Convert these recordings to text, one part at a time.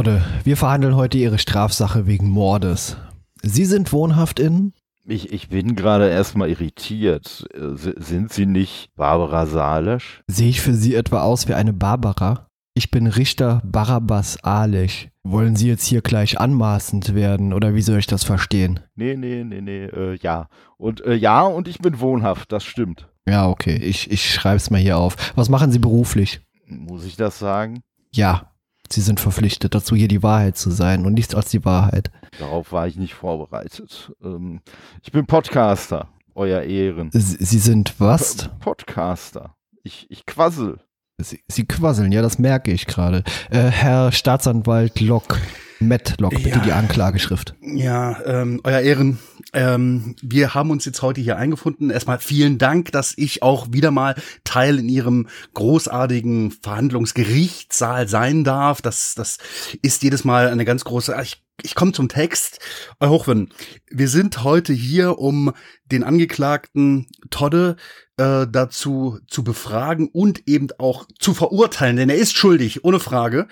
Todde, wir verhandeln heute Ihre Strafsache wegen Mordes. Sie sind wohnhaft in? Ich, ich bin gerade erstmal irritiert. Sind Sie nicht Barbara Salesch? Sehe ich für Sie etwa aus wie eine Barbara? Ich bin Richter Barabbas Alech. Wollen Sie jetzt hier gleich anmaßend werden oder wie soll ich das verstehen? Nee, nee, nee, nee, äh, ja. Und äh, ja, und ich bin wohnhaft, das stimmt. Ja, okay, ich, ich schreibe es mal hier auf. Was machen Sie beruflich? Muss ich das sagen? Ja, Sie sind verpflichtet dazu, hier die Wahrheit zu sein und nichts als die Wahrheit. Darauf war ich nicht vorbereitet. Ähm, ich bin Podcaster, euer Ehren. Sie, sind was? Podcaster. Ich, ich quassel. Sie, Sie quasseln, ja, das merke ich gerade. Äh, Herr Staatsanwalt Locke, Matlock, bitte ja. die Anklageschrift. Ja, ähm, euer Ehren, ähm, wir haben uns jetzt heute hier eingefunden. Erstmal vielen Dank, dass ich auch wieder mal Teil in Ihrem großartigen Verhandlungsgerichtssaal sein darf. Das, das ist jedes Mal eine ganz große. Ich ich komme zum Text. Euer Hochwürden, wir sind heute hier, um den Angeklagten Todde äh, dazu zu befragen und eben auch zu verurteilen, denn er ist schuldig, ohne Frage.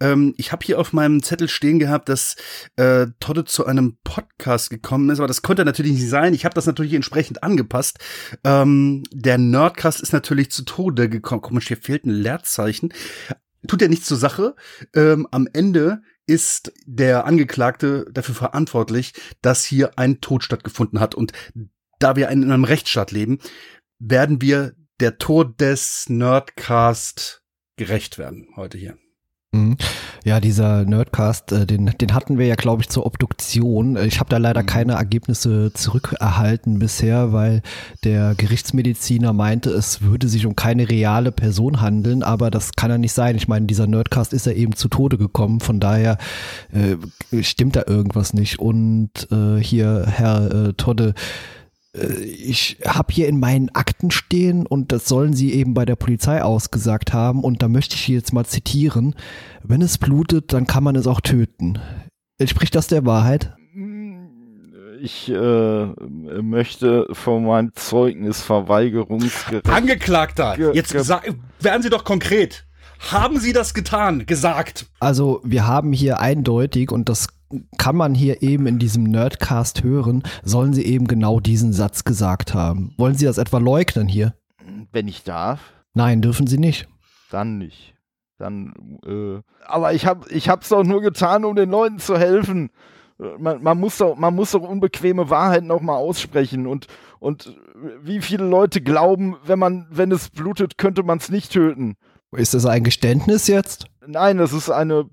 Ähm, ich habe hier auf meinem Zettel stehen gehabt, dass äh, Todde zu einem Podcast gekommen ist, aber das konnte natürlich nicht sein. Ich habe das natürlich entsprechend angepasst. Ähm, der Nerdcast ist natürlich zu Tode gekommen. Komisch, hier fehlt ein Leerzeichen. Tut ja nichts zur Sache. Ähm, am Ende ist der Angeklagte dafür verantwortlich, dass hier ein Tod stattgefunden hat. Und da wir in einem Rechtsstaat leben, werden wir der Tod des Nerdcast gerecht werden heute hier. Mhm. Ja, dieser Nerdcast, äh, den, den hatten wir ja, glaube ich, zur Obduktion. Äh, ich habe da leider mhm. keine Ergebnisse zurückerhalten bisher, weil der Gerichtsmediziner meinte, es würde sich um keine reale Person handeln, aber das kann ja nicht sein. Ich meine, dieser Nerdcast ist ja eben zu Tode gekommen, von daher äh, stimmt da irgendwas nicht. Und äh, hier, Herr äh, Todde, ich habe hier in meinen Akten stehen und das sollen sie eben bei der Polizei ausgesagt haben und da möchte ich jetzt mal zitieren, wenn es blutet, dann kann man es auch töten. Entspricht das der Wahrheit? Ich äh, möchte von meinem Zeugnisverweigerungsgericht... Angeklagter, jetzt werden Sie doch konkret. Haben Sie das getan, gesagt? Also wir haben hier eindeutig, und das kann man hier eben in diesem Nerdcast hören, sollen sie eben genau diesen Satz gesagt haben. Wollen Sie das etwa leugnen hier? Wenn ich darf. Nein, dürfen Sie nicht. Dann nicht. Dann, äh, aber ich habe ich hab's doch nur getan, um den Leuten zu helfen. Man, man, muss doch, man muss doch unbequeme Wahrheiten auch mal aussprechen. Und, und wie viele Leute glauben, wenn man, wenn es blutet, könnte man es nicht töten. Ist das ein Geständnis jetzt? Nein, das ist eine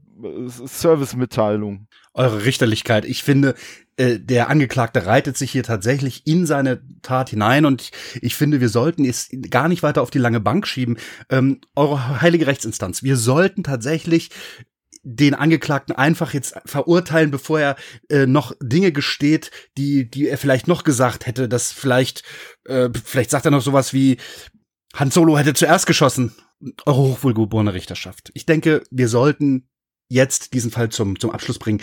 Servicemitteilung eure Richterlichkeit. Ich finde, äh, der Angeklagte reitet sich hier tatsächlich in seine Tat hinein und ich, ich finde, wir sollten es gar nicht weiter auf die lange Bank schieben. Ähm, eure heilige Rechtsinstanz, wir sollten tatsächlich den Angeklagten einfach jetzt verurteilen, bevor er äh, noch Dinge gesteht, die, die er vielleicht noch gesagt hätte, dass vielleicht, äh, vielleicht sagt er noch sowas wie, Han Solo hätte zuerst geschossen. Eure hochwohlgeborene Richterschaft. Ich denke, wir sollten jetzt diesen Fall zum, zum Abschluss bringen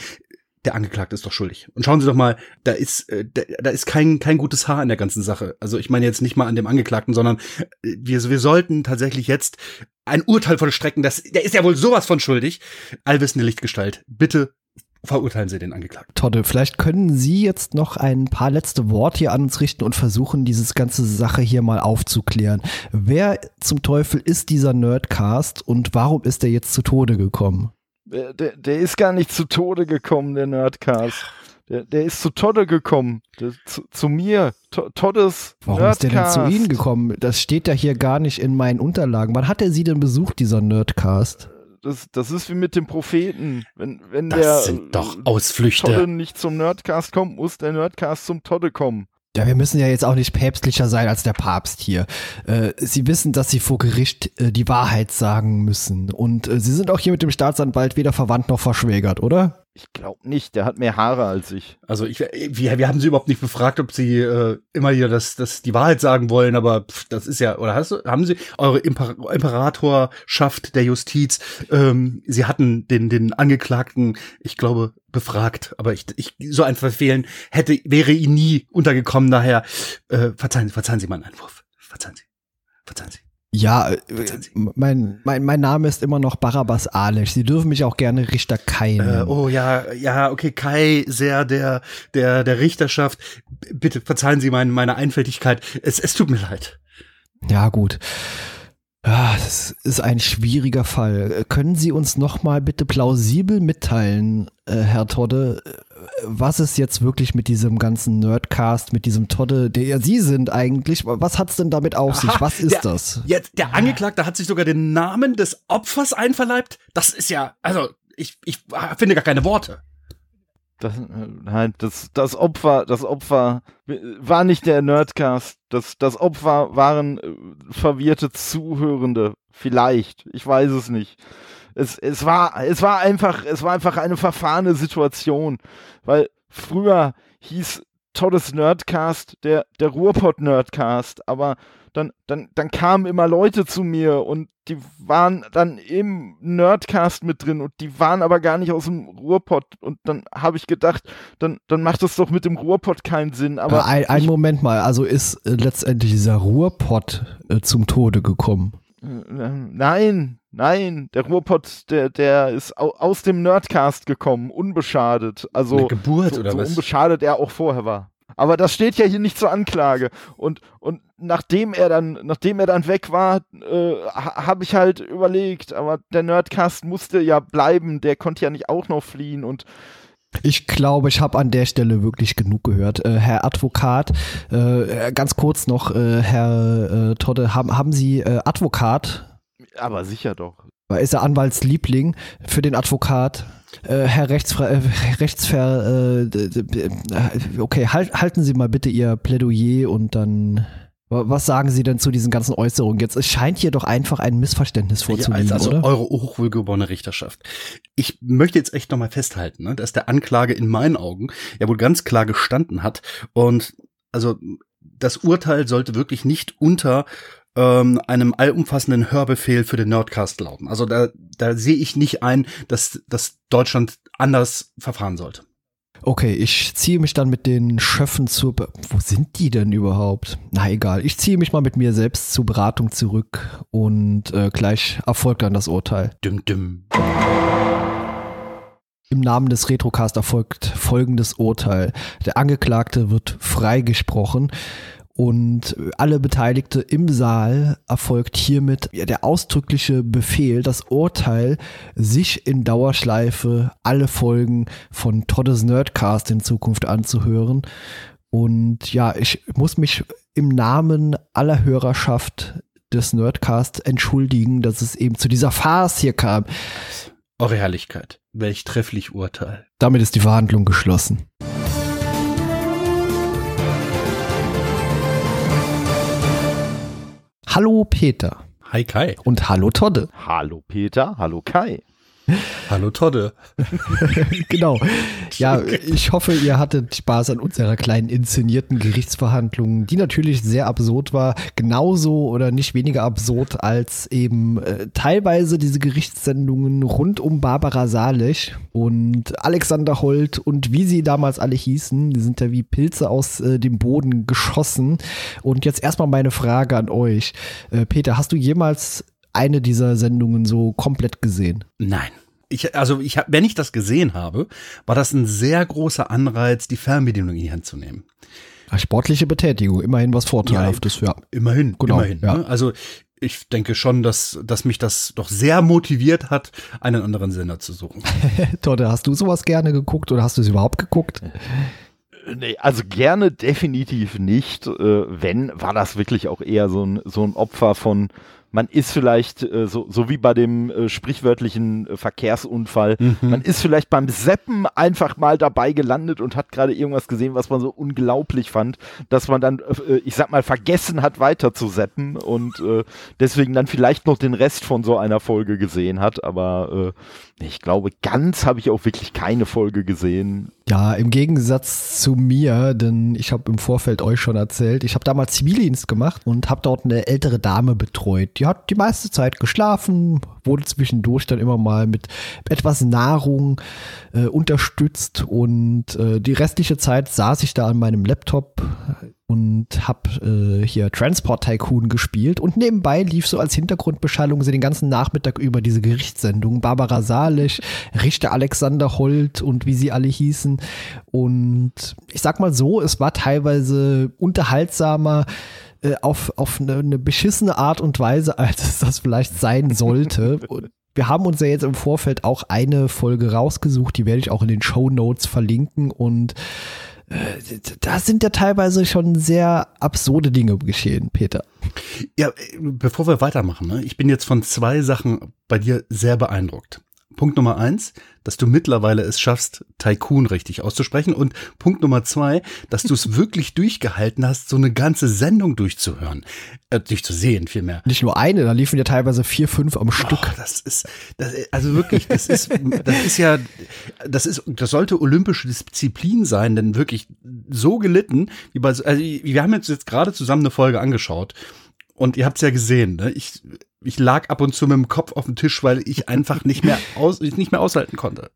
der Angeklagte ist doch schuldig. Und schauen Sie doch mal, da ist, äh, da, da ist kein, kein gutes Haar in der ganzen Sache. Also ich meine jetzt nicht mal an dem Angeklagten, sondern äh, wir, wir sollten tatsächlich jetzt ein Urteil vollstrecken, das, der ist ja wohl sowas von schuldig. Allwissende Lichtgestalt, bitte verurteilen Sie den Angeklagten. Todde, vielleicht können Sie jetzt noch ein paar letzte Worte hier an uns richten und versuchen, dieses ganze Sache hier mal aufzuklären. Wer zum Teufel ist dieser Nerdcast und warum ist er jetzt zu Tode gekommen? Der, der, ist gar nicht zu Tode gekommen, der Nerdcast. Der, der ist zu Todde gekommen. Der, zu, zu, mir. To, Toddes. Warum Nerdcast. ist der denn zu Ihnen gekommen? Das steht ja hier gar nicht in meinen Unterlagen. Wann hat er Sie denn besucht, dieser Nerdcast? Das, das ist wie mit dem Propheten. Wenn, wenn das der sind doch Ausflüchte. Todde nicht zum Nerdcast kommt, muss der Nerdcast zum Todde kommen. Ja, wir müssen ja jetzt auch nicht päpstlicher sein als der Papst hier. Äh, Sie wissen, dass Sie vor Gericht äh, die Wahrheit sagen müssen. Und äh, Sie sind auch hier mit dem Staatsanwalt weder verwandt noch verschwägert, oder? Ich glaube nicht, der hat mehr Haare als ich. Also ich, wir, wir haben sie überhaupt nicht befragt, ob sie äh, immer hier das, das die Wahrheit sagen wollen, aber pff, das ist ja, oder hast du, haben sie eure Imper Imperatorschaft der Justiz, ähm, sie hatten den, den Angeklagten, ich glaube, befragt, aber ich, ich so ein Verfehlen hätte, wäre ihnen nie untergekommen, daher äh, verzeihen, verzeihen Sie meinen Einwurf. Verzeihen Sie. Verzeihen Sie. Ja, äh, mein, mein, mein Name ist immer noch Barabbas Alesch. Sie dürfen mich auch gerne Richter Kai Äh, nennen. oh ja, ja, okay, Kai, sehr der, der, der Richterschaft. Bitte verzeihen Sie meine, meine Einfältigkeit. Es, es tut mir leid. Ja, gut. Ah, Das ist ein schwieriger Fall. Äh, Können Sie uns noch mal bitte plausibel mitteilen, äh, Herr Todde, äh, was ist jetzt wirklich mit diesem ganzen Nerdcast, mit diesem Todde, der ja Sie sind eigentlich, was hat's denn damit auf sich? Aha, Was ist der, das? Jetzt, der Angeklagte hat sich sogar den Namen des Opfers einverleibt. Das ist ja, also, ich, ich finde gar keine Worte. Das, nein, das, das Opfer, das Opfer war nicht der Nerdcast. Das, das Opfer waren äh, verwirrte Zuhörende. Vielleicht. Ich weiß es nicht. Es, es war, es war einfach, es war einfach eine verfahrene Situation. Weil früher hieß Toddes Nerdcast der, der Ruhrpott-Nerdcast, aber dann, dann, dann kamen immer Leute zu mir und die waren dann im Nerdcast mit drin und die waren aber gar nicht aus dem Ruhrpott und dann habe ich gedacht, dann, dann macht das doch mit dem Ruhrpott keinen Sinn. Aber Aber ein, ein ich, Moment mal, also ist äh, letztendlich dieser Ruhrpott äh, zum Tode gekommen. äh, nein, nein, der Ruhrpott, der, der ist au, aus dem Nerdcast gekommen, unbeschadet. Also Eine Geburt so, oder so was? unbeschadet er auch vorher war. Aber das steht ja hier nicht zur Anklage. Und, und nachdem er dann, nachdem er dann weg war, äh, ha, habe ich halt überlegt, aber der Nerdcast musste ja bleiben, der konnte ja nicht auch noch fliehen und Ich glaube, ich habe an der Stelle wirklich genug gehört. Äh, Herr Advokat, äh, ganz kurz noch, äh, Herr äh, Todde, haben, haben Sie äh, Advokat? Aber sicher doch. Weil Ist er Anwaltsliebling für den Advokat? Äh, Herr Rechtsfre äh, Rechtsver... Äh, okay, halt, halten Sie mal bitte Ihr Plädoyer und dann... wa- Was sagen Sie denn zu diesen ganzen Äußerungen jetzt? Es scheint hier doch einfach ein Missverständnis vorzuliegen, Ja, also oder? eure hochwohlgeborene Richterschaft. Ich möchte jetzt echt nochmal festhalten, ne, dass der Anklage in meinen Augen ja wohl ganz klar gestanden hat. Und also das Urteil sollte wirklich nicht unter ähm, einem allumfassenden Hörbefehl für den Nerdcast lauten. Also da, da sehe ich nicht ein, dass, dass Deutschland anders verfahren sollte. Okay, ich ziehe mich dann mit den Schöffen zur. Be Wo sind die denn überhaupt? Na egal, ich ziehe mich mal mit mir selbst zur Beratung zurück und äh, gleich erfolgt dann das Urteil. Düm, düm. Im Namen des Retrocast erfolgt folgendes Urteil. Der Angeklagte wird freigesprochen und alle Beteiligte im Saal erfolgt hiermit der ausdrückliche Befehl, das Urteil, sich in Dauerschleife alle Folgen von Toddes Nerdcast in Zukunft anzuhören. Und ja, ich muss mich im Namen aller Hörerschaft des Nerdcast entschuldigen, dass es eben zu dieser Farce hier kam. Eure Herrlichkeit. Welch trefflich Urteil. Damit ist die Verhandlung geschlossen. Hallo Peter Hi Kai. und hallo Todde. Hallo Peter, hallo Kai. Hallo Todde. genau. Ja, ich hoffe, ihr hattet Spaß an unserer kleinen inszenierten Gerichtsverhandlung, die natürlich sehr absurd war. Genauso oder nicht weniger absurd als eben äh, teilweise diese Gerichtssendungen rund um Barbara Salech und Alexander Holt und wie sie damals alle hießen. Die sind ja wie Pilze aus äh, dem Boden geschossen. Und jetzt erstmal meine Frage an euch. Äh, Peter, hast du jemals eine dieser Sendungen so komplett gesehen? Nein. Ich, also ich, hab- wenn ich das gesehen habe, war das ein sehr großer Anreiz, die Fernbedienung in die Hand zu nehmen. Sportliche Betätigung, immerhin was Vorteilhaftes, ja. Immerhin, Genau, immerhin. ja. Ne? Also ich denke schon, dass, dass mich das doch sehr motiviert hat, einen anderen Sender zu suchen. Todde, hast du sowas gerne geguckt oder hast du es überhaupt geguckt? Nee, also gerne definitiv nicht. Äh, wenn, war das wirklich auch eher so ein, so ein Opfer von, man ist vielleicht, äh, so, so wie bei dem äh, sprichwörtlichen äh, Verkehrsunfall, mhm. man ist vielleicht beim Seppen einfach mal dabei gelandet und hat gerade irgendwas gesehen, was man so unglaublich fand, dass man dann, äh, ich sag mal, vergessen hat, weiter zu seppen und äh, deswegen dann vielleicht noch den Rest von so einer Folge gesehen hat. Aber äh, ich glaube, ganz habe ich auch wirklich keine Folge gesehen. Ja, im Gegensatz zu mir, denn ich habe im Vorfeld euch schon erzählt, ich habe damals Zivildienst gemacht und habe dort eine ältere Dame betreut. Die hat die meiste Zeit geschlafen, wurde zwischendurch dann immer mal mit etwas Nahrung äh, unterstützt und äh, die restliche Zeit saß ich da an meinem Laptop und hab äh, hier Transport Tycoon gespielt und nebenbei lief so als Hintergrundbeschallung so den ganzen Nachmittag über diese Gerichtssendung. Barbara Salisch, Richter Alexander Holt und wie sie alle hießen. Und ich sag mal so, es war teilweise unterhaltsamer äh, auf, auf eine, eine beschissene Art und Weise, als es das vielleicht sein sollte. Und wir haben uns ja jetzt im Vorfeld auch eine Folge rausgesucht, die werde ich auch in den Show Notes verlinken und äh, da sind ja teilweise schon sehr absurde Dinge geschehen, Peter. Ja, bevor wir weitermachen, ne? ich bin jetzt von zwei Sachen bei dir sehr beeindruckt. Punkt Nummer eins, dass du mittlerweile es schaffst, Tycoon richtig auszusprechen. Und Punkt Nummer zwei, dass du es wirklich durchgehalten hast, so eine ganze Sendung durchzuhören, äh, durchzusehen vielmehr. Nicht nur eine, da liefen ja teilweise vier, fünf am Stück. Oh, das ist, das, also wirklich, das ist, das ist ja, das ist, das sollte olympische Disziplin sein, denn wirklich so gelitten, wie bei, also wir haben jetzt, jetzt gerade zusammen eine Folge angeschaut. Und ihr habt es ja gesehen, ne? Ich, ich lag ab und zu mit dem Kopf auf dem Tisch, weil ich einfach nicht mehr aus, nicht mehr aushalten konnte.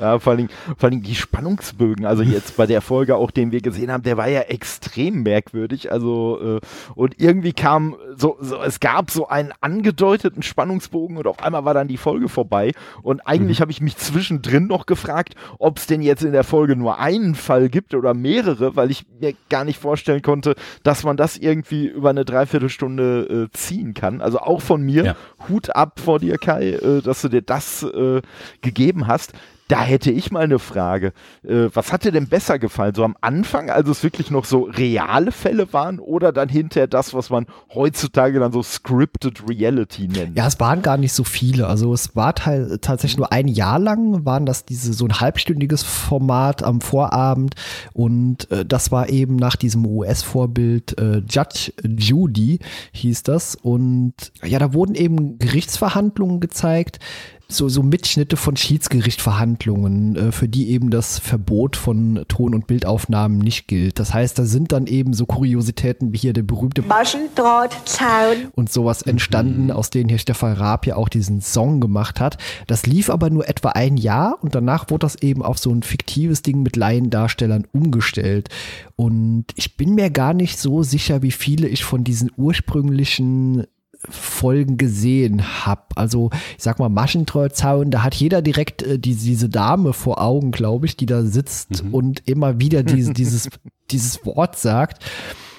Ja, vor allem, vor allem die Spannungsbögen, also jetzt bei der Folge auch, den wir gesehen haben, der war ja extrem merkwürdig. Also, äh, und irgendwie kam so, so, es gab so einen angedeuteten Spannungsbogen und auf einmal war dann die Folge vorbei. Und eigentlich mhm. habe ich mich zwischendrin noch gefragt, ob es denn jetzt in der Folge nur einen Fall gibt oder mehrere, weil ich mir gar nicht vorstellen konnte, dass man das irgendwie über eine Dreiviertelstunde äh, ziehen kann. Also auch von mir, ja. Hut ab vor dir, Kai, äh, dass du dir das äh, gegeben hast. Da hätte ich mal eine Frage. Äh, was hat dir denn besser gefallen? So am Anfang, als es wirklich noch so reale Fälle waren oder dann hinterher das, was man heutzutage dann so scripted Reality nennt? Ja, es waren gar nicht so viele. Also es war tatsächlich nur ein Jahr lang, waren das diese so ein halbstündiges Format am Vorabend und äh, das war eben nach diesem US-Vorbild äh, Judge Judy hieß das und ja, da wurden eben Gerichtsverhandlungen gezeigt so, so Mitschnitte von Schiedsgerichtverhandlungen, äh, für die eben das Verbot von Ton- und Bildaufnahmen nicht gilt. Das heißt, da sind dann eben so Kuriositäten wie hier der berühmte Maschendrahtzaun und sowas entstanden, mhm. aus denen hier Stefan Raab ja auch diesen Song gemacht hat. Das lief aber nur etwa ein Jahr und danach wurde das eben auf so ein fiktives Ding mit Laiendarstellern umgestellt. Und ich bin mir gar nicht so sicher, wie viele ich von diesen ursprünglichen Folgen gesehen habe. Also ich sag mal Maschentreuzaun, da hat jeder direkt äh, die, diese Dame vor Augen, glaube ich, die da sitzt mhm. und immer wieder diese, dieses, dieses Wort sagt.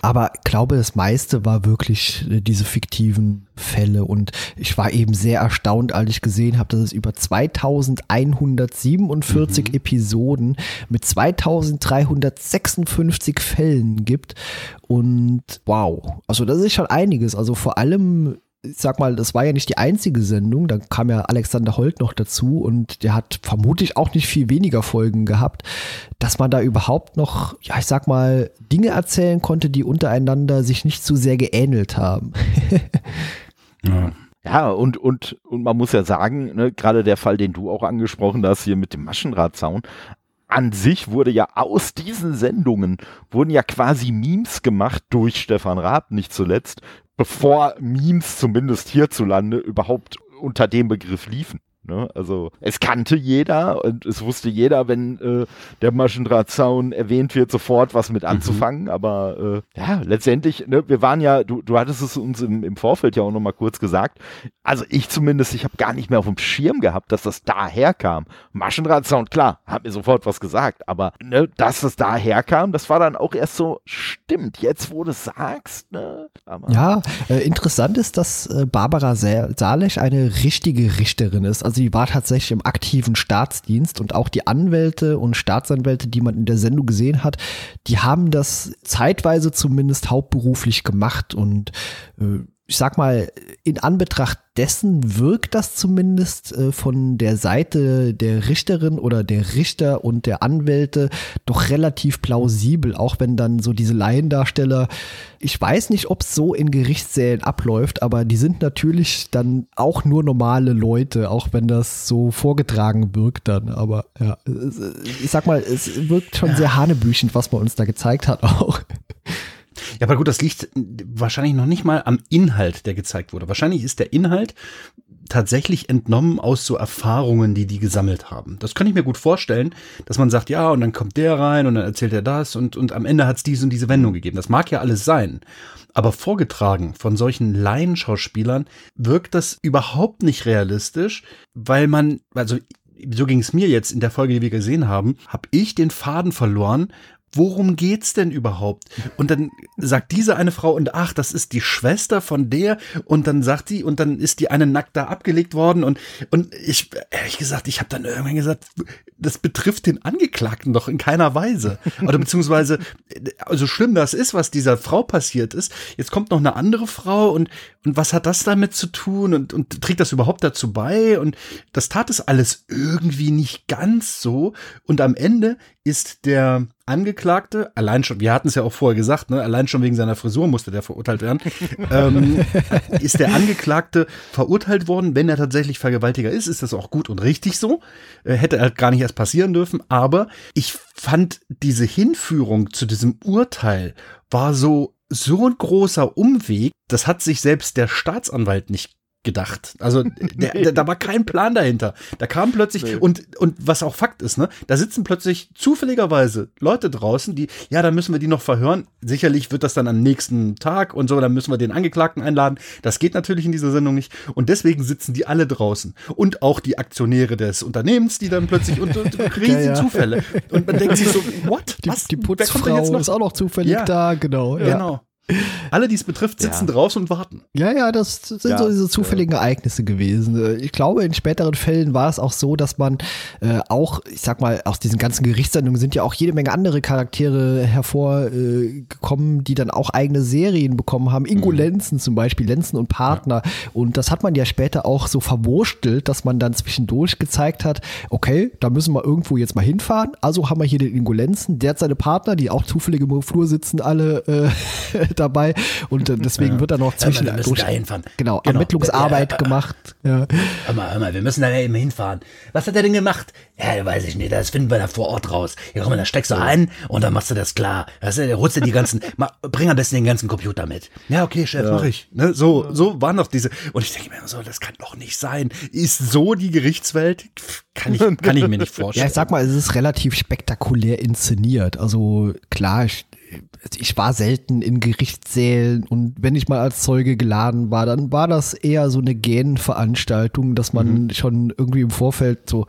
Aber ich glaube, das meiste war wirklich äh, diese fiktiven Fälle. Und ich war eben sehr erstaunt, als ich gesehen habe, dass es über 2147 mhm. Episoden mit 2356 Fällen gibt. Und wow, also das ist schon einiges. Also vor allem ich sag mal, das war ja nicht die einzige Sendung, da kam ja Alexander Holt noch dazu und der hat vermutlich auch nicht viel weniger Folgen gehabt, dass man da überhaupt noch, ja, ich sag mal, Dinge erzählen konnte, die untereinander sich nicht zu sehr geähnelt haben. ja. Ja, und, und, und man muss ja sagen, ne, gerade der Fall, den du auch angesprochen hast, hier mit dem Maschendrahtzaun, an sich wurde ja aus diesen Sendungen, wurden ja quasi Memes gemacht durch Stefan Raab, nicht zuletzt, bevor Memes zumindest hierzulande überhaupt unter dem Begriff liefen. Ne? Also es kannte jeder und es wusste jeder, wenn äh, der Maschendrahtzaun erwähnt wird, sofort was mit mhm. anzufangen. Mhm. Aber äh, ja, letztendlich, ne, wir waren ja, du, du hattest es uns im, im Vorfeld ja auch nochmal kurz gesagt. Also ich zumindest, ich habe gar nicht mehr auf dem Schirm gehabt, dass das daher kam. Maschendrahtzaun, klar, hat mir sofort was gesagt, aber ne, dass das daher kam, das war dann auch erst so, stimmt, jetzt wo du es sagst. Ne? Aber ja, äh, interessant ist, dass äh, Barbara Salech eine richtige Richterin ist. Also also sie war tatsächlich im aktiven Staatsdienst und auch die Anwälte und Staatsanwälte, die man in der Sendung gesehen hat, die haben das zeitweise zumindest hauptberuflich gemacht und äh, ich sag mal, in Anbetracht dessen wirkt das zumindest äh, von der Seite der Richterin oder der Richter und der Anwälte doch relativ plausibel, auch wenn dann so diese Laiendarsteller, ich weiß nicht, ob es so in Gerichtssälen abläuft, aber die sind natürlich dann auch nur normale Leute, auch wenn das so vorgetragen wirkt dann. Aber ja, ich sag mal, es wirkt schon sehr hanebüchend, was man uns da gezeigt hat auch. Ja, aber gut, das liegt wahrscheinlich noch nicht mal am Inhalt, der gezeigt wurde. Wahrscheinlich ist der Inhalt tatsächlich entnommen aus so Erfahrungen, die die gesammelt haben. Das kann ich mir gut vorstellen, dass man sagt, ja, und dann kommt der rein und dann erzählt er das und, und am Ende hat es diese und diese Wendung gegeben. Das mag ja alles sein. Aber vorgetragen von solchen Laienschauspielern wirkt das überhaupt nicht realistisch, weil man, also so ging es mir jetzt in der Folge, die wir gesehen haben, habe ich den Faden verloren, worum geht's denn überhaupt? Und dann sagt diese eine Frau, und ach, das ist die Schwester von der, und dann sagt sie, und dann ist die eine nackt da abgelegt worden, und, und ich, ehrlich gesagt, ich habe dann irgendwann gesagt, das betrifft den Angeklagten doch in keiner Weise. Oder beziehungsweise, also schlimm das ist, was dieser Frau passiert ist, jetzt kommt noch eine andere Frau, und, und was hat das damit zu tun, und, und trägt das überhaupt dazu bei, und das tat es alles irgendwie nicht ganz so, und am Ende ist der Angeklagte, allein schon, wir hatten es ja auch vorher gesagt, ne, allein schon wegen seiner Frisur musste der verurteilt werden, ähm, ist der Angeklagte verurteilt worden, wenn er tatsächlich Vergewaltiger ist, ist das auch gut und richtig so, äh, hätte halt gar nicht erst passieren dürfen, aber ich fand diese Hinführung zu diesem Urteil war so so ein großer Umweg, das hat sich selbst der Staatsanwalt nicht gedacht. Also der, der, da war kein Plan dahinter. Da kam plötzlich nee. und und was auch Fakt ist, ne? Da sitzen plötzlich zufälligerweise Leute draußen, die ja, da müssen wir die noch verhören. Sicherlich wird das dann am nächsten Tag und so, dann müssen wir den Angeklagten einladen. Das geht natürlich in dieser Sendung nicht und deswegen sitzen die alle draußen und auch die Aktionäre des Unternehmens, die dann plötzlich und, und riesen ja, ja. Zufälle und man denkt sich so, what? Die, Was? Die Putzfrau ist auch noch zufällig ja. da, genau. Genau. Alle, die es betrifft, sitzen ja. draußen und warten. Ja, ja, das sind ja, so diese zufälligen Ereignisse gewesen. Ich glaube, in späteren Fällen war es auch so, dass man äh, auch, ich sag mal, aus diesen ganzen Gerichtssendungen sind ja auch jede Menge andere Charaktere hervorgekommen, äh, die dann auch eigene Serien bekommen haben. Ingo mhm. Lenzen zum Beispiel, Lenzen und Partner. Ja. Und das hat man ja später auch so verwurstelt, dass man dann zwischendurch gezeigt hat, okay, da müssen wir irgendwo jetzt mal hinfahren. Also haben wir hier den Ingo Lenzen, der hat seine Partner, die auch zufällig im Flur sitzen, alle äh, dabei und äh, deswegen ja. wird da noch zwischen hör mal, durch, genau, genau, Ermittlungsarbeit gemacht. Ja. Hör mal, hör mal, wir müssen da ja eben hinfahren. Was hat er denn gemacht? Ja, weiß ich nicht, das finden wir da vor Ort raus. Hier komm, da steckst du ein und dann machst du das klar. Das, da holst du die ganzen, mal, bring am besten den ganzen Computer mit. Ja, okay, Chef, ja. mach ich. Ne, so, so waren doch diese, und ich denke mir so, das kann doch nicht sein. Ist so die Gerichtswelt? Kann ich, kann ich mir nicht vorstellen. Ja, ich sag mal, es ist relativ spektakulär inszeniert. Also klar, ich ich war selten in Gerichtssälen und wenn ich mal als Zeuge geladen war, dann war das eher so eine Gähnenveranstaltung, dass man mhm. schon irgendwie im Vorfeld so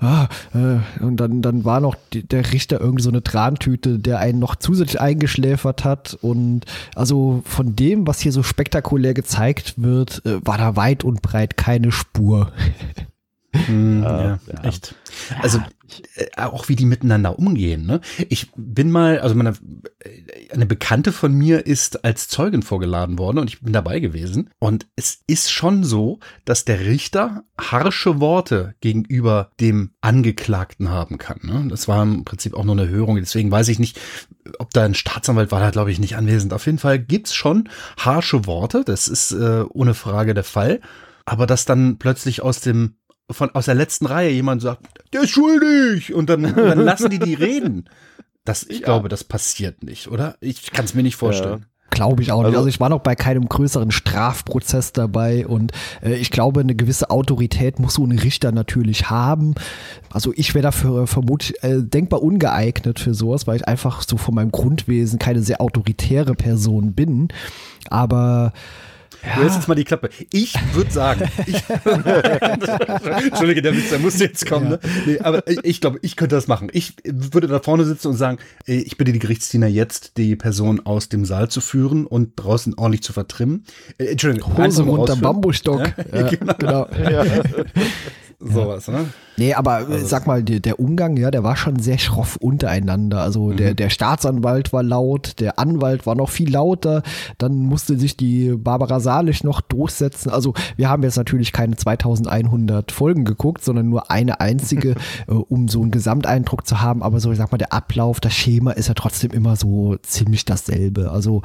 ah, äh, und dann, dann war noch die, der Richter irgendwie so eine Trantüte, der einen noch zusätzlich eingeschläfert hat und also von dem, was hier so spektakulär gezeigt wird, äh, war da weit und breit keine Spur. Mm, ja, ja, echt. Also äh, auch wie die miteinander umgehen. Ne? Ich bin mal, also meine, eine Bekannte von mir ist als Zeugin vorgeladen worden und ich bin dabei gewesen. Und es ist schon so, dass der Richter harsche Worte gegenüber dem Angeklagten haben kann. Ne? Das war im Prinzip auch nur eine Hörung. Deswegen weiß ich nicht, ob da ein Staatsanwalt war, da glaube ich nicht anwesend. Auf jeden Fall gibt's schon harsche Worte. Das ist äh, ohne Frage der Fall. Aber dass dann plötzlich aus dem von aus der letzten Reihe jemand sagt, der ist schuldig und dann, dann lassen die die reden. Das, ich ja. glaube, das passiert nicht, oder? Ich kann es mir nicht vorstellen. Ja. Glaube ich auch nicht. Also, also ich war noch bei keinem größeren Strafprozess dabei und äh, ich glaube, eine gewisse Autorität muss so ein Richter natürlich haben. Also ich wäre dafür vermutlich äh, denkbar ungeeignet für sowas, weil ich einfach so von meinem Grundwesen keine sehr autoritäre Person bin. Aber ja. Du hältst jetzt mal die Klappe. Ich würde sagen, ich, Entschuldige, der Witz, der musste jetzt kommen. Ja. Ne? Nee, aber ich glaube, ich könnte das machen. Ich würde da vorne sitzen und sagen, ich bitte die Gerichtsdiener jetzt, die Person aus dem Saal zu führen und draußen ordentlich zu vertrimmen. Äh, Entschuldigung, Hose runter, Bambusstock. Ja? Ja, genau. genau. sowas, ne? Nee, aber äh, sag mal, der, der Umgang, ja, der war schon sehr schroff untereinander. Also Mhm. der, der Staatsanwalt war laut, der Anwalt war noch viel lauter, dann musste sich die Barbara Salisch noch durchsetzen. Also wir haben jetzt natürlich keine 2100 Folgen geguckt, sondern nur eine einzige, äh, um so einen Gesamteindruck zu haben. Aber so, ich sag mal, der Ablauf, das Schema ist ja trotzdem immer so ziemlich dasselbe. Also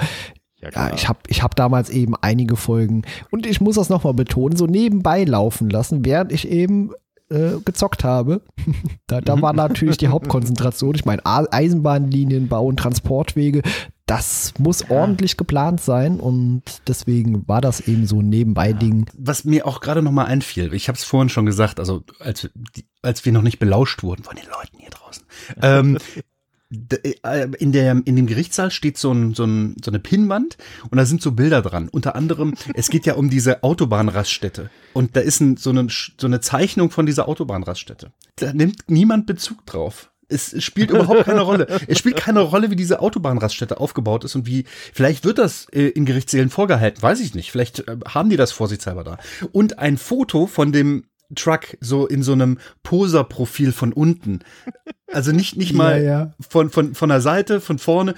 ja, ich habe ich hab damals eben einige Folgen und ich muss das nochmal betonen, so nebenbei laufen lassen, während ich eben äh, gezockt habe. da, da war natürlich die Hauptkonzentration. Ich meine, Eisenbahnlinienbau und Transportwege, das muss ordentlich geplant sein und deswegen war das eben so ein Nebenbei-Ding. Was mir auch gerade noch mal einfiel, ich habe es vorhin schon gesagt, also als, als wir noch nicht belauscht wurden von den Leuten hier draußen. Ähm, äh, in, der, in dem Gerichtssaal steht so, ein, so, ein, so eine Pinnwand und da sind so Bilder dran. Unter anderem, es geht ja um diese Autobahnraststätte. Und da ist ein, so, eine, so eine Zeichnung von dieser Autobahnraststätte. Da nimmt niemand Bezug drauf. Es spielt überhaupt keine Rolle. Es spielt keine Rolle, wie diese Autobahnraststätte aufgebaut ist und wie, vielleicht wird das äh, in Gerichtssälen vorgehalten, weiß ich nicht. Vielleicht äh, haben die das vorsichtshalber da. Und ein Foto von dem Truck so in so einem Poser-Profil von unten. Also nicht, nicht mal Ja, ja. Von, von, von der Seite, von vorne.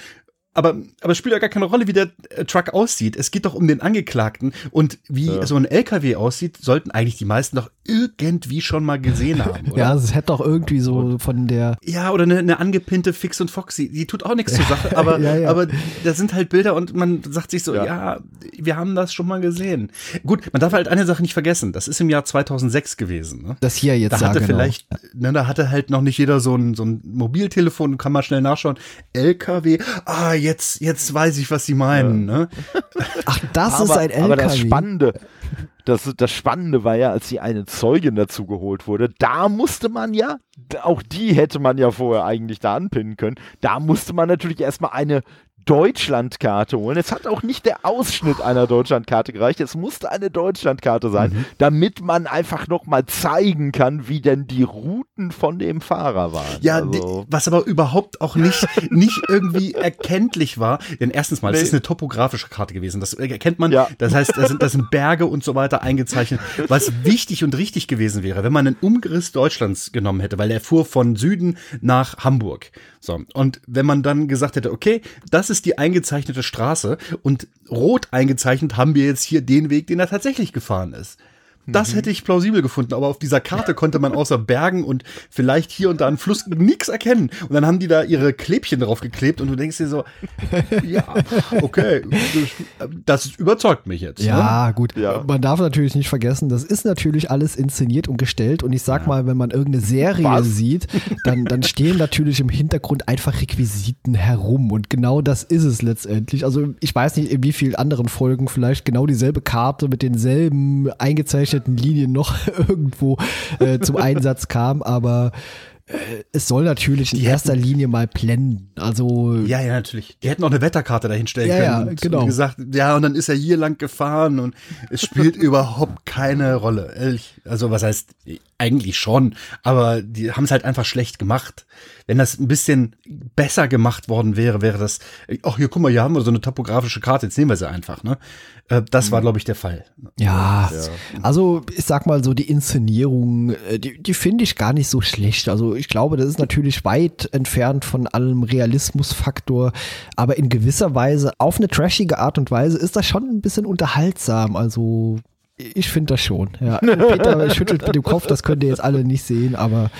Aber, aber es spielt ja gar keine Rolle, wie der äh, Truck aussieht. Es geht doch um den Angeklagten. Und wie so ein LKW aussieht, sollten eigentlich die meisten doch irgendwie schon mal gesehen haben. Oder? Ja, es hätte doch irgendwie so von der Ja, oder eine, eine angepinnte Fix und Foxy, die tut auch nichts zur Sache, aber, Ja, ja. aber da sind halt Bilder und man sagt sich so, ja. Ja. wir haben das schon mal gesehen. Gut, man darf halt eine Sache nicht vergessen, das ist im Jahr 2006 gewesen. Ne? das hier jetzt Da hatte sagen. vielleicht, ne, da hatte halt noch nicht jeder so ein, so ein Mobiltelefon kann mal schnell nachschauen. LKW, ah, jetzt, jetzt weiß ich, was sie meinen. Ne? Ach, das aber, ist ein LKW. aber das Spannende, das, das Spannende war ja, als die eine Zeugin dazu geholt wurde, da musste man ja, auch die hätte man ja vorher eigentlich da anpinnen können, da musste man natürlich erstmal eine Deutschlandkarte holen. Es hat auch nicht der Ausschnitt einer Deutschlandkarte gereicht, es musste eine Deutschlandkarte sein, Mhm. damit man einfach nochmal zeigen kann, wie denn die Routen von dem Fahrer waren. Ja, also, die, was aber überhaupt auch nicht, nicht irgendwie erkenntlich war. Denn erstens mal, es Nee. ist eine topografische Karte gewesen. Das erkennt man. Ja. Das heißt, da sind, da sind Berge und so weiter eingezeichnet. Was wichtig und richtig gewesen wäre, wenn man einen Umriss Deutschlands genommen hätte, weil er fuhr von Süden nach Hamburg. So. Und wenn man dann gesagt hätte, okay, das ist die eingezeichnete Straße und rot eingezeichnet haben wir jetzt hier den Weg, den er tatsächlich gefahren ist. Das hätte ich plausibel gefunden, aber auf dieser Karte konnte man außer Bergen und vielleicht hier und da einen Fluss nichts erkennen. Und dann haben die da ihre Klebchen drauf geklebt und du denkst dir so, ja, okay, das, überzeugt mich jetzt. Ne? Ja, gut. Ja. Man darf natürlich nicht vergessen, das ist natürlich alles inszeniert und gestellt. Und ich sag mal, wenn man irgendeine Serie Was? sieht, dann, dann stehen natürlich im Hintergrund einfach Requisiten herum. Und genau das ist es letztendlich. Also ich weiß nicht, in wie vielen anderen Folgen vielleicht genau dieselbe Karte mit denselben eingezeichneten Linien noch irgendwo äh, zum Einsatz kam, aber äh, es soll natürlich in erster Linie mal blenden. Also Ja, ja, natürlich. Die hätten auch eine Wetterkarte dahinstellen Ja, können ja, und, genau. und gesagt, ja, und dann ist er hier lang gefahren und es spielt überhaupt keine Rolle. Ehrlich. Also was heißt, eigentlich schon, aber die haben es halt einfach schlecht gemacht. Wenn das ein bisschen besser gemacht worden wäre, wäre das, ach hier, guck mal, hier haben wir so eine topografische Karte, jetzt nehmen wir sie einfach, ne? Äh, Das war, glaube ich, der Fall. Ja, also ich sag mal so, die Inszenierung, äh, die, die finde ich gar nicht so schlecht. Also ich glaube, das ist natürlich weit entfernt von allem Realismusfaktor, aber in gewisser Weise, auf eine trashige Art und Weise, ist das schon ein bisschen unterhaltsam. Also ich finde das schon. Ja. Peter schüttelt mit dem Kopf, das könnt ihr jetzt alle nicht sehen, aber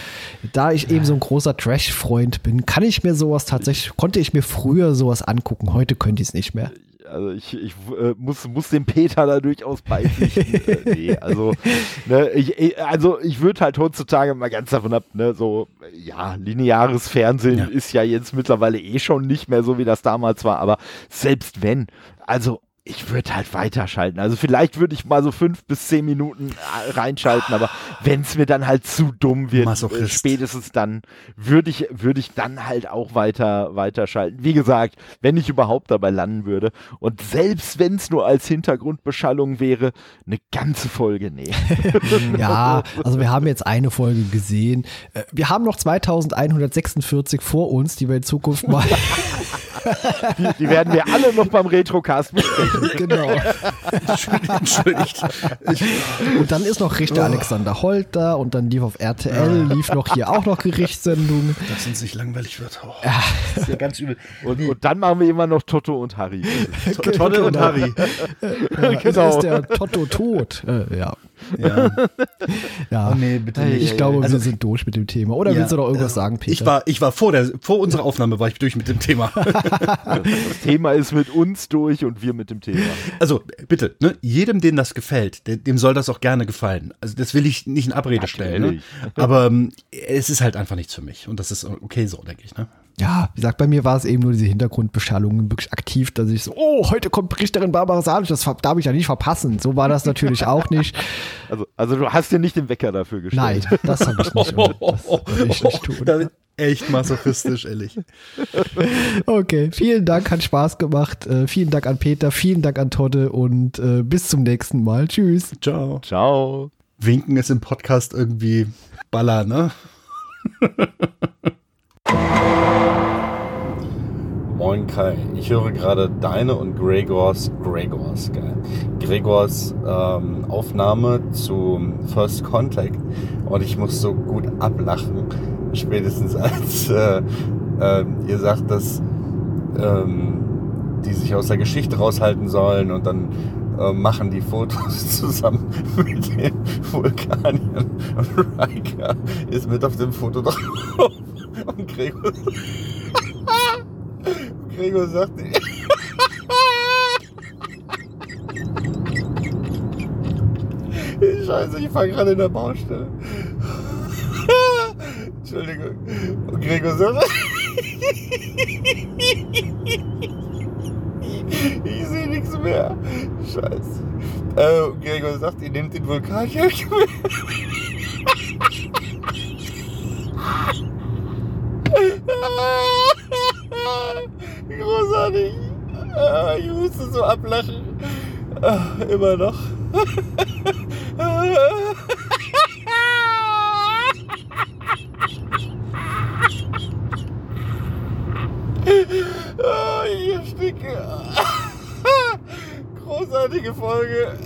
da ich eben so ein großer Trash-Freund bin, kann ich mir sowas tatsächlich, konnte ich mir früher sowas angucken, heute könnte ich es nicht mehr. also ich, ich äh, muss, muss dem Peter da durchaus beipflichten. äh, nee, also, ne, ich, also ich würde halt heutzutage mal ganz davon ab, ne, so, ja, lineares Fernsehen Ja. ist ja jetzt mittlerweile eh schon nicht mehr so, wie das damals war, aber selbst wenn, also ich würde halt weiterschalten. Also vielleicht würde ich mal so fünf bis zehn Minuten äh, reinschalten, aber wenn es mir dann halt zu dumm wird, äh, Masochist. spätestens dann würde ich, würde ich dann halt auch weiter, weiterschalten. Wie gesagt, wenn ich überhaupt dabei landen würde. Und selbst wenn es nur als Hintergrundbeschallung wäre, eine ganze Folge, nee. Ja, also wir haben jetzt eine Folge gesehen. Äh, Wir haben noch 2146 vor uns, die wir in Zukunft mal die, die werden wir alle noch beim Retrocast besprechen. Genau. Entschuldigt. Ich, Und dann ist noch Richter Alexander Holt da und dann lief auf RTL, lief noch hier auch noch Gerichtssendungen. dass uns nicht langweilig wird. Oh, das ist ja ganz übel. Und, und dann machen wir immer noch Toto und Harry. Und Genau. Harry. Genau. Genau. ist der Totto tot. Äh, ja. Ja. ja. Oh nee, bitte nicht. Ich glaube, Also- wir sind durch mit dem Thema. Oder Ja, willst du noch irgendwas äh, sagen, Peter? Ich war, ich war vor der, vor unserer Aufnahme war ich durch mit dem Thema. Das Thema ist mit uns durch und wir mit dem Thema. Also bitte, ne, jedem, dem das gefällt, dem soll das auch gerne gefallen. Also das will ich nicht in Abrede stellen. Ne? Natürlich. Aber ähm, es ist halt einfach nichts für mich. Und das ist okay so, denke ich. Ne? Ja, wie gesagt, bei mir war es eben nur diese Hintergrundbeschallung wirklich aktiv, dass ich so, oh, heute kommt Richterin Barbara Salisch, das darf ich ja nicht verpassen. So war das natürlich auch nicht. Also, also du hast dir nicht den Wecker dafür gestellt. Nein, das habe ich nicht. Das will ich nicht tun. Da- Echt masochistisch, ehrlich. Okay, vielen Dank, hat Spaß gemacht. Äh, vielen Dank an Peter, vielen Dank an Todde und äh, bis zum nächsten Mal. Tschüss. Ciao. Ciao. Winken ist im Podcast irgendwie Baller, ne? Moin Kai, ich höre gerade deine und Gregors, Gregors, geil, Gregors ähm, Aufnahme zu First Contact. Und ich muss so gut ablachen, spätestens als äh, äh, ihr sagt, dass ähm, die sich aus der Geschichte raushalten sollen und dann äh, machen die Fotos zusammen mit den Vulkaniern. Riker ist mit auf dem Foto drauf Gregor Gregor sagt, Scheiße, ich fahre gerade in der Baustelle. Entschuldigung. Und Gregor sagt, ich sehe nichts mehr. Scheiße. Äh, Gregor sagt, ihr nehmt den Vulkanjäger Großartig. Ah, Ich musste so ablachen. Ah, Immer noch. Ah, Ich ersticke. Großartige Folge.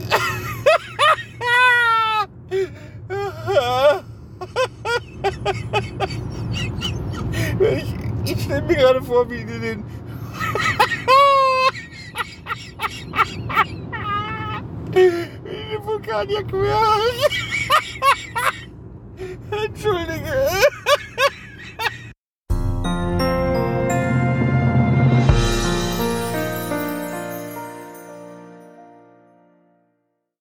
Ich, ich stelle mir gerade vor, wie die den. wie die den Vulkanier quer.